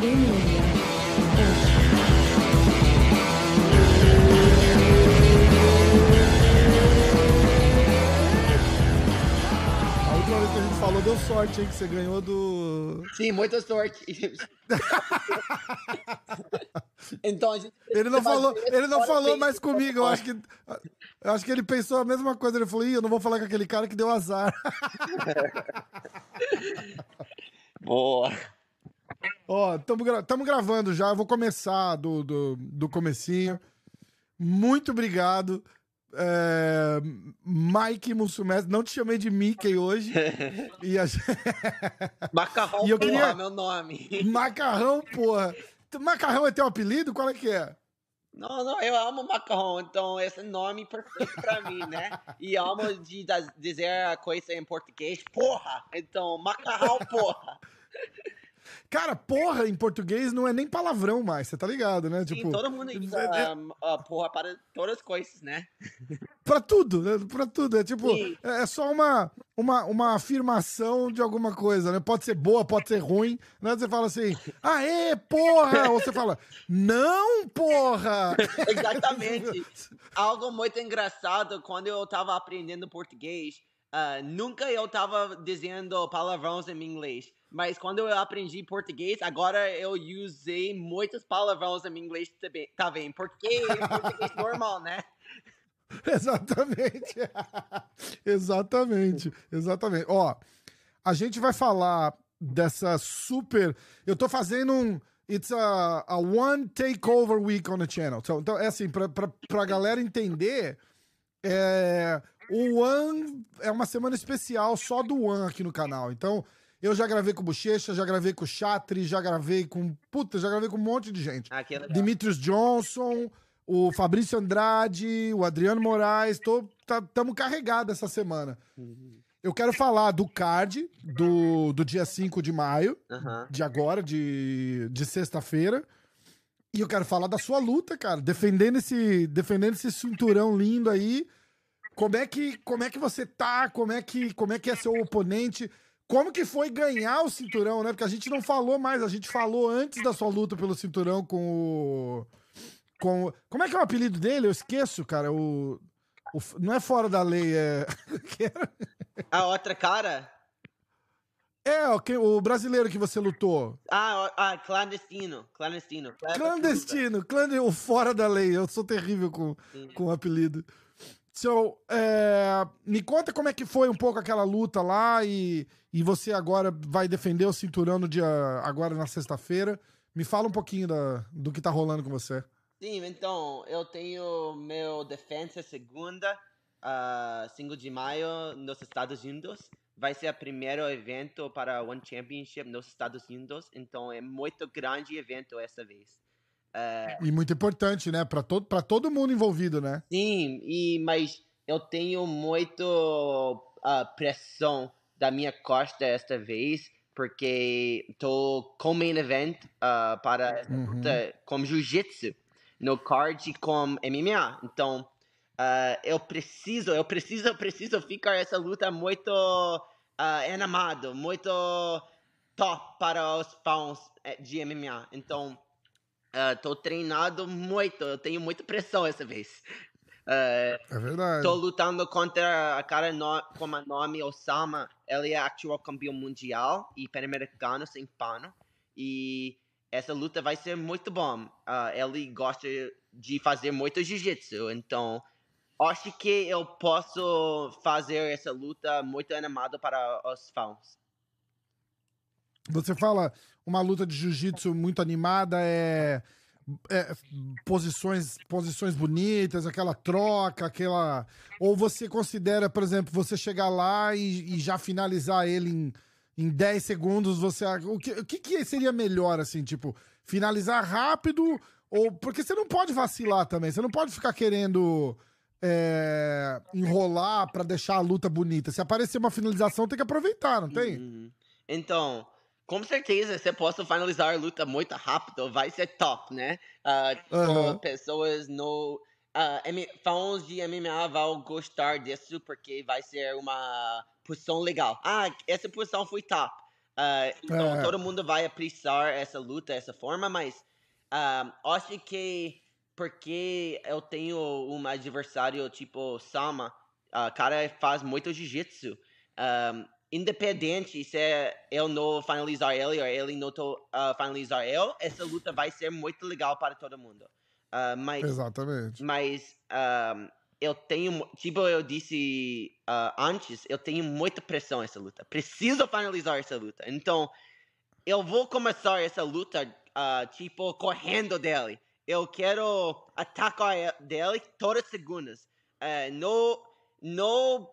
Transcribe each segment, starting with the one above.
que a gente falou deu sorte, hein? Que você ganhou do. Sim, muita sorte. então a gente Ele não falou, ele não falou mais comigo. Eu acho que, eu acho que ele pensou a mesma coisa. Ele falou: Ih, eu não vou falar com aquele cara que deu azar. Boa. Ó, estamos gra tamo gravando já. Eu vou começar do, do, do comecinho. Muito obrigado. É, Mike Mussumestre, não te chamei de Mickey hoje. e a... Macarrão, E eu porra, queria- meu nome. Macarrão, porra. Macarrão é teu apelido? Qual é que é? Não, não, eu amo macarrão, então esse nome é perfeito pra mim, né? E amo de das- dizer a coisa em português, porra! Então, macarrão, porra! Cara, porra em português não é nem palavrão mais, você tá ligado, né? Sim, Tipo, todo mundo usa é- é- a porra para todas as coisas, né? pra tudo, né? Pra tudo. É tipo, Sim. é é só uma, uma, uma afirmação de alguma coisa, né? Pode ser boa, pode ser ruim. Né? Você fala assim, aê, porra! Ou você fala, não, porra! Exatamente. Algo muito engraçado quando eu tava aprendendo português, ah, nunca eu tava dizendo palavrões em inglês. Mas quando eu aprendi português, agora eu usei muitos palavrões em inglês também, tá bem? Porque é português normal, né? Exatamente. exatamente. Exatamente. Ó, a gente vai falar dessa super. Eu tô fazendo um. It's a, a one takeover week on the channel. Então, então é assim, pra, pra, pra galera entender, é, o One é uma semana especial só do One aqui no canal. Então, eu já gravei com o Bochecha, já gravei com o Chatri, já gravei com. Puta, já gravei com um monte de gente. Ah, que legal. Demetrius Johnson, o Fabrício Andrade, o Adriano Moraes, tô, tá, tamo carregado essa semana. Eu quero falar do card do, do dia 5 de maio, Aham. de agora, de, de sexta-feira. E eu quero falar da sua luta, cara, defendendo esse, defendendo esse cinturão lindo aí. Como é que, como é que você tá? Como é que, como é que é seu oponente? Como que foi ganhar o cinturão, né? Porque a gente não falou mais, a gente falou antes da sua luta pelo cinturão com o com o- como é que é o apelido dele? Eu esqueço, cara. O, o não é fora da lei, é? A outra cara? é o, o brasileiro que você lutou. Ah, ah clandestino. Clandestino. Clandestino, clandestino, o fora da lei. Eu sou terrível com, Sim. com o apelido. So, é, me conta como é que foi um pouco aquela luta lá e, e você agora vai defender o cinturão no dia agora na sexta-feira. Me fala um pouquinho da, do que tá rolando com você. Sim, então, eu tenho meu defensa segunda, uh, 5 de maio, nos Estados Unidos. Vai ser o primeiro evento para One Championship nos Estados Unidos, então é muito grande evento essa vez. Uh, E muito importante, né? Pra todo, pra todo mundo envolvido, né? sim, e, mas eu tenho muito uh, pressão da minha costa esta vez, porque tô com main event uh, para essa Uhum. luta com jiu-jitsu no card com MMA. Então, ah, eu preciso, eu preciso, eu preciso ficar essa luta muito ah, animado, muito top para os fãs eh, de MMA. Então, estou treinado muito, eu tenho muita pressão essa vez. Ah, É verdade. Tô lutando contra a cara no, com o nome Osama. Ele é actual campeão mundial e pan-americano sem pano. E essa luta vai ser muito bom. Ah, ele gosta de fazer muito jiu-jitsu. Então, acho que eu posso fazer essa luta muito animada para os fãs. Você fala uma luta de jiu-jitsu muito animada, é, é posições, posições bonitas, aquela troca, aquela. Ou você considera, por exemplo, você chegar lá e, e já finalizar ele em, em 10 segundos, você. O que, o que, seria melhor, assim, tipo, finalizar rápido? Ou. Porque você não pode vacilar também, você não pode ficar querendo. é, enrolar pra deixar a luta bonita. Se aparecer uma finalização, tem que aproveitar, não tem? Uhum. Então, com certeza, eu posso finalizar a luta muito rápido, vai ser top, né? Com pessoas no. ah, M- fãs de MMA vão gostar disso porque vai ser uma posição legal. Ah, essa posição foi top. Uh, então É. todo mundo vai apreciar essa luta, essa forma, mas ah, acho que porque eu tenho um adversário tipo Sama, o cara faz muito jiu-jitsu. Um, independente se eu não finalizar ele ou ele não ah, finalizar eu, essa luta vai ser muito legal para todo mundo. Ah, mas Exatamente. mas ahm, eu tenho, tipo eu disse ah, antes, eu tenho muita pressão nessa luta. Preciso finalizar essa luta. Então, eu vou começar essa luta, ah, tipo, correndo dele. Eu quero atacar dele todas as segundas. Não, não,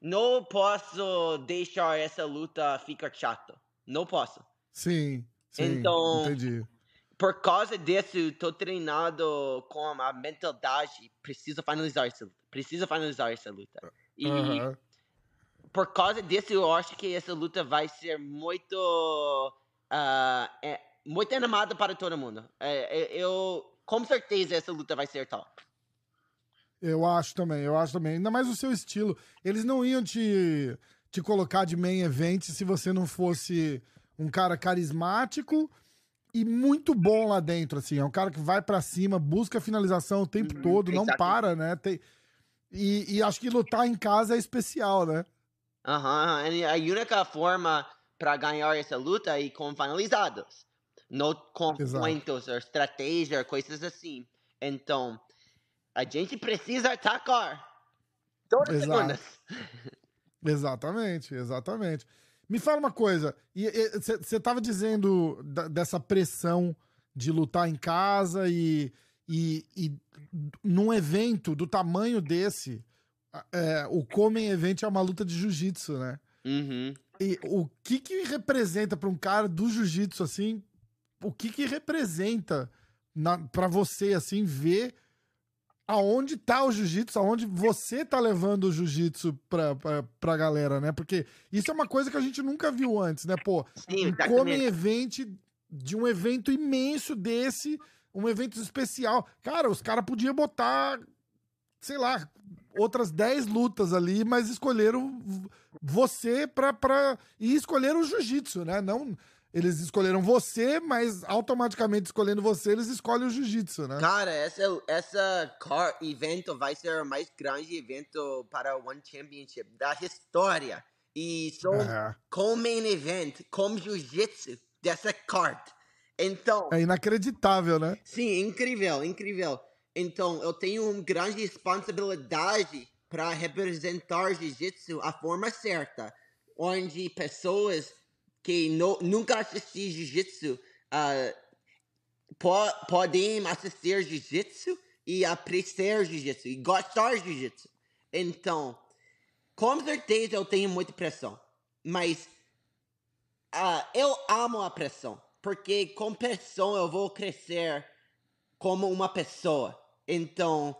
não posso deixar essa luta ficar chato. Não posso. Sim, sim, Então, entendi. por causa disso, tô treinado com a mentalidade. Preciso finalizar essa luta. Preciso finalizar essa luta. E Aham. por causa disso, eu acho que essa luta vai ser muito. ah, é, muito animada para todo mundo. É, é, eu. Com certeza essa luta vai ser top. Eu acho também, eu acho também. Ainda mais o seu estilo. Eles não iam te, te colocar de main event se você não fosse um cara carismático e muito bom lá dentro, assim. É um cara que vai pra cima, busca a finalização o tempo Uhum, todo, não exatamente. para, né? Tem... E, e acho que lutar em casa é especial, né? Aham, e a única forma para ganhar essa luta é com finalizados. Não com Exato. pontos ou estratégia, coisas assim. Então, a gente precisa atacar. Todas as segundas. Exatamente, exatamente. Me fala uma coisa, você estava dizendo da- dessa pressão de lutar em casa e, e, e num evento do tamanho desse, é, o Comem Event é uma luta de jiu-jitsu, né? Uhum. E o que que representa para um cara do jiu-jitsu assim? O que que representa para você assim ver aonde tá o jiu-jitsu, aonde você tá levando o jiu-jitsu pra, pra, pra galera, né? Porque isso é uma coisa que a gente nunca viu antes, né? Pô, Sim, um Comem exatamente. Event de um evento imenso desse, um evento especial. Cara, os caras podiam botar, sei lá, outras 10 lutas ali, mas escolheram você pra, pra... E escolheram o jiu-jitsu, né? Não... Eles escolheram você, mas automaticamente escolhendo você, eles escolhem o jiu-jitsu, né? Cara, essa, essa car evento vai ser o mais grande evento para o One Championship da história. E são É, com main event, com jiu-jitsu dessa card. Então, é inacreditável, né? sim, incrível, incrível. Então, eu tenho uma grande responsabilidade para representar jiu-jitsu a forma certa, onde pessoas que nunca assistiram jiu-jitsu ah, po- podem assistir jiu-jitsu e apreciar jiu-jitsu e gostar de jiu-jitsu. Então, com certeza eu tenho muita pressão, mas ah, eu amo a pressão, porque com pressão eu vou crescer como uma pessoa. Então,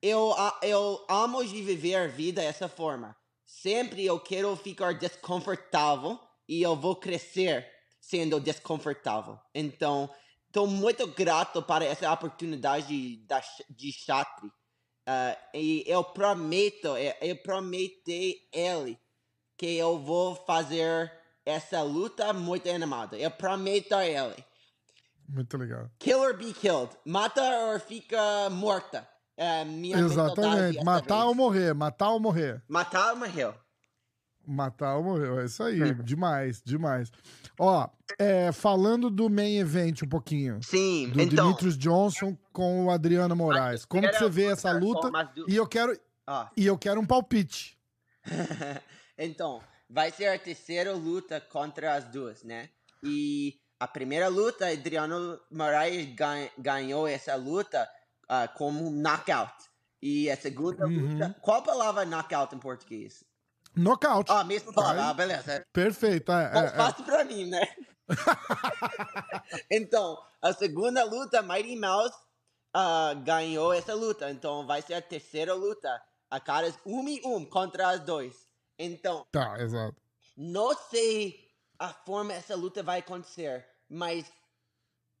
eu, eu amo de viver a vida dessa forma. Sempre eu quero ficar desconfortável e eu vou crescer sendo desconfortável. Então, estou muito grato para essa oportunidade da, Ch- de Chatri. Ah, e eu prometo, eu, eu prometi ele que eu vou fazer essa luta muito animada. Eu prometo a ele. Muito legal. Kill or be killed. Mata ou fica morta. É minha Exatamente. Matar vez. ou morrer, matar ou morrer. Matar ou morreu. Matar ou morrer, é isso aí. demais, demais. Ó, é, falando do main event um pouquinho. Sim, Do então... Demetrius Johnson com o Adriano Moraes. Como que você vê essa luta? E eu quero, Ah. e eu quero um palpite. então, vai ser a terceira luta contra as duas, né? E a primeira luta, Adriano Moraes gan- ganhou essa luta ah, como knockout. E a segunda Uhum. luta... Qual palavra knockout em português? Nocaute. Ah, mesma palavra. Aí. Ah, beleza. Perfeito. É, Bom, é, é. fácil pra mim, né? então, a segunda luta, Mighty Mouse ah, ganhou essa luta. Então, vai ser a terceira luta. A caras um e um contra as dois. Então, Tá, exato. não sei a forma essa luta vai acontecer, mas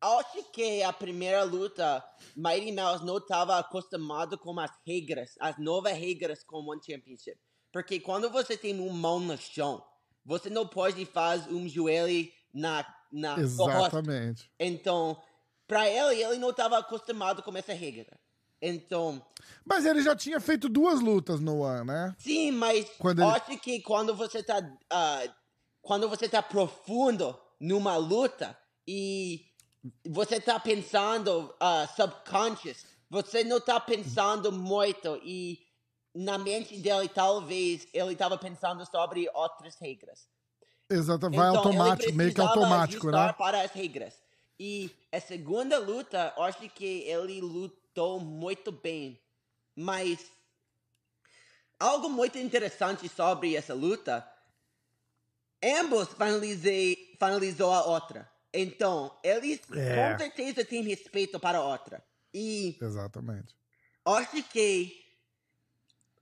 acho que a primeira luta, Mighty Mouse não estava acostumado com as regras, as novas regras com One Championship. Porque quando você tem uma mão no chão, você não pode fazer um joelho na na Exatamente. Então, para ele, ele não estava acostumado com essa regra. Então. Mas ele já tinha feito duas lutas no One, né? Sim, mas quando ele... acho que quando você tá. Uh, quando você tá profundo numa luta e você tá pensando uh, subconscious, você não tá pensando muito e na mente dele talvez ele estava pensando sobre outras regras. Exato, vai então, automático, meio que automático, né? para as regras. E a segunda luta, acho que ele lutou muito bem. Mas algo muito interessante sobre essa luta, ambos finalizei, finalizou a outra. Então, eles é. com certeza têm respeito para a outra. E Exatamente. Acho que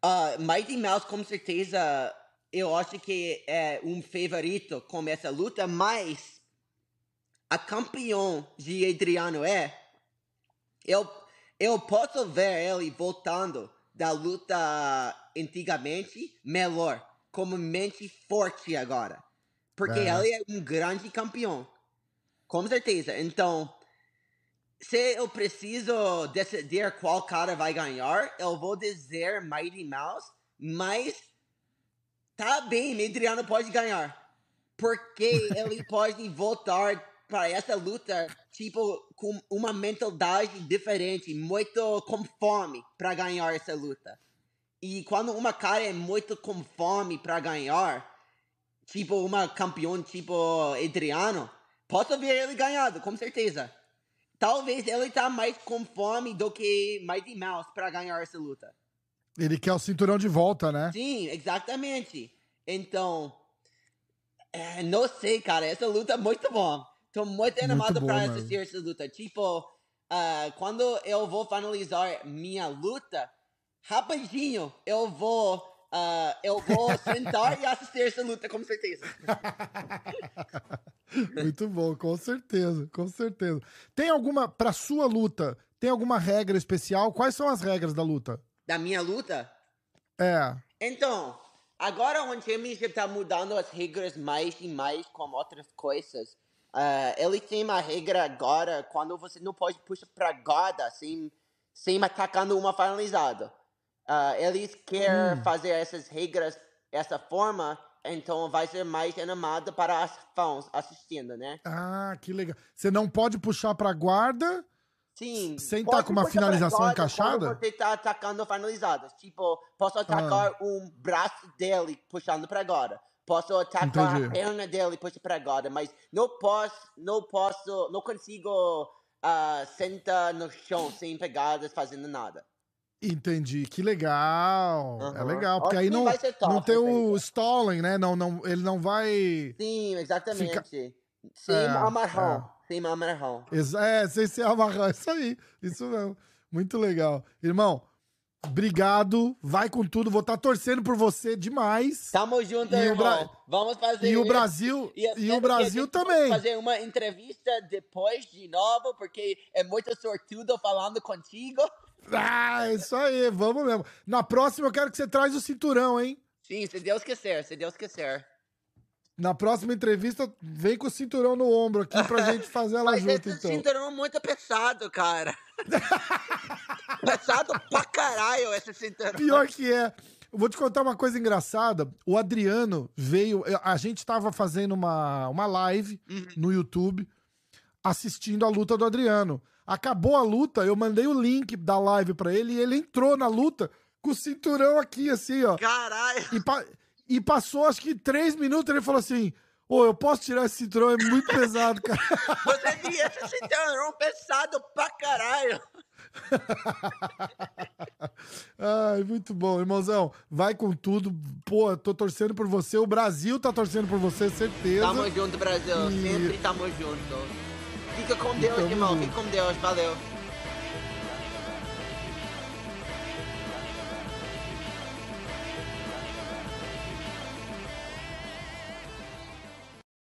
uh, Mighty Mouse com certeza eu acho que é um favorito com essa luta, mas a campeão de Adriano é. Eu, eu posso ver ele voltando da luta antigamente melhor, como mente forte agora. Porque é. ele é um grande campeão. Com certeza. Então, se eu preciso decidir qual cara vai ganhar, eu vou dizer Mighty Mouse, mas tá bem, Adriano pode ganhar. Porque ele pode voltar para essa luta, tipo, com uma mentalidade diferente, muito com fome para ganhar essa luta. E quando uma cara é muito com fome para ganhar, tipo, uma campeão tipo Adriano, posso ver ele ganhado, com certeza. Talvez ele tá mais com fome do que Mighty Mouse para ganhar essa luta. Ele quer o cinturão de volta, né? Sim, exatamente. Então, é, não sei, cara. Essa luta é muito bom. Tô muito animado para assistir essa luta. Tipo, uh, quando eu vou finalizar minha luta, rapidinho eu vou uh, eu vou sentar e assistir essa luta, com certeza. Muito bom, com certeza, com certeza. Tem alguma, pra sua luta, tem alguma regra especial? Quais são as regras da luta? Da minha luta? É. Então, agora o Championship tá mudando as regras mais e mais com outras coisas. Uh, ele tem uma regra agora quando você não pode puxar pra guarda sem, sem atacando uma finalizada. Uh, eles querem hum. fazer essas regras dessa forma, então vai ser mais animado para as fãs assistindo, né? Ah, que legal. Você não pode puxar pra guarda Sim. Sem estar tá com uma finalização encaixada? Você tá atacando finalizadas. Tipo, posso atacar ah. um braço dele puxando para agora. Posso atacar Entendi. a perna dele puxando para agora. Mas não posso, não posso, não consigo uh, sentar no chão sem pegadas fazendo nada. Entendi, que legal. Uhum. É legal, porque aí não, não tem o stalling, né? Não, não, ele não vai. Sim, exatamente. Fica... Sem é, amarrão. É. Sem amarrão. É, sem ser amarrão. Isso aí. Isso mesmo. Muito legal. Irmão, obrigado. Vai com tudo. Vou estar tá torcendo por você demais. Tamo junto, e irmão. Bra... Vamos fazer. E o Brasil, e, e o Brasil também. fazer uma entrevista depois de novo, porque é muito sortudo falando contigo. Ah, isso aí. Vamos mesmo. Na próxima eu quero que você traz o cinturão, hein? Sim, se Deus quiser, se Deus quiser. Na próxima entrevista, vem com o cinturão no ombro aqui pra gente fazer ela Mas junto, esse então. cinturão é muito pesado, cara. pesado pra caralho esse cinturão. Pior que é. Eu vou te contar uma coisa engraçada. O Adriano veio. A gente tava fazendo uma, uma live uhum. no YouTube assistindo a luta do Adriano. Acabou a luta, eu mandei o link da live para ele e ele entrou na luta com o cinturão aqui, assim, ó. Caralho! E, e passou acho que três minutos ele falou assim: Ô, eu posso tirar esse cinturão? É muito pesado, cara. Você viu esse cinturão pesado pra caralho. Ai, muito bom, irmãozão. Vai com tudo. Pô, tô torcendo por você. O Brasil tá torcendo por você, certeza. Tamo junto, Brasil. E... Sempre tamo junto. Fica com Deus, irmão. Fica com Deus. Valeu.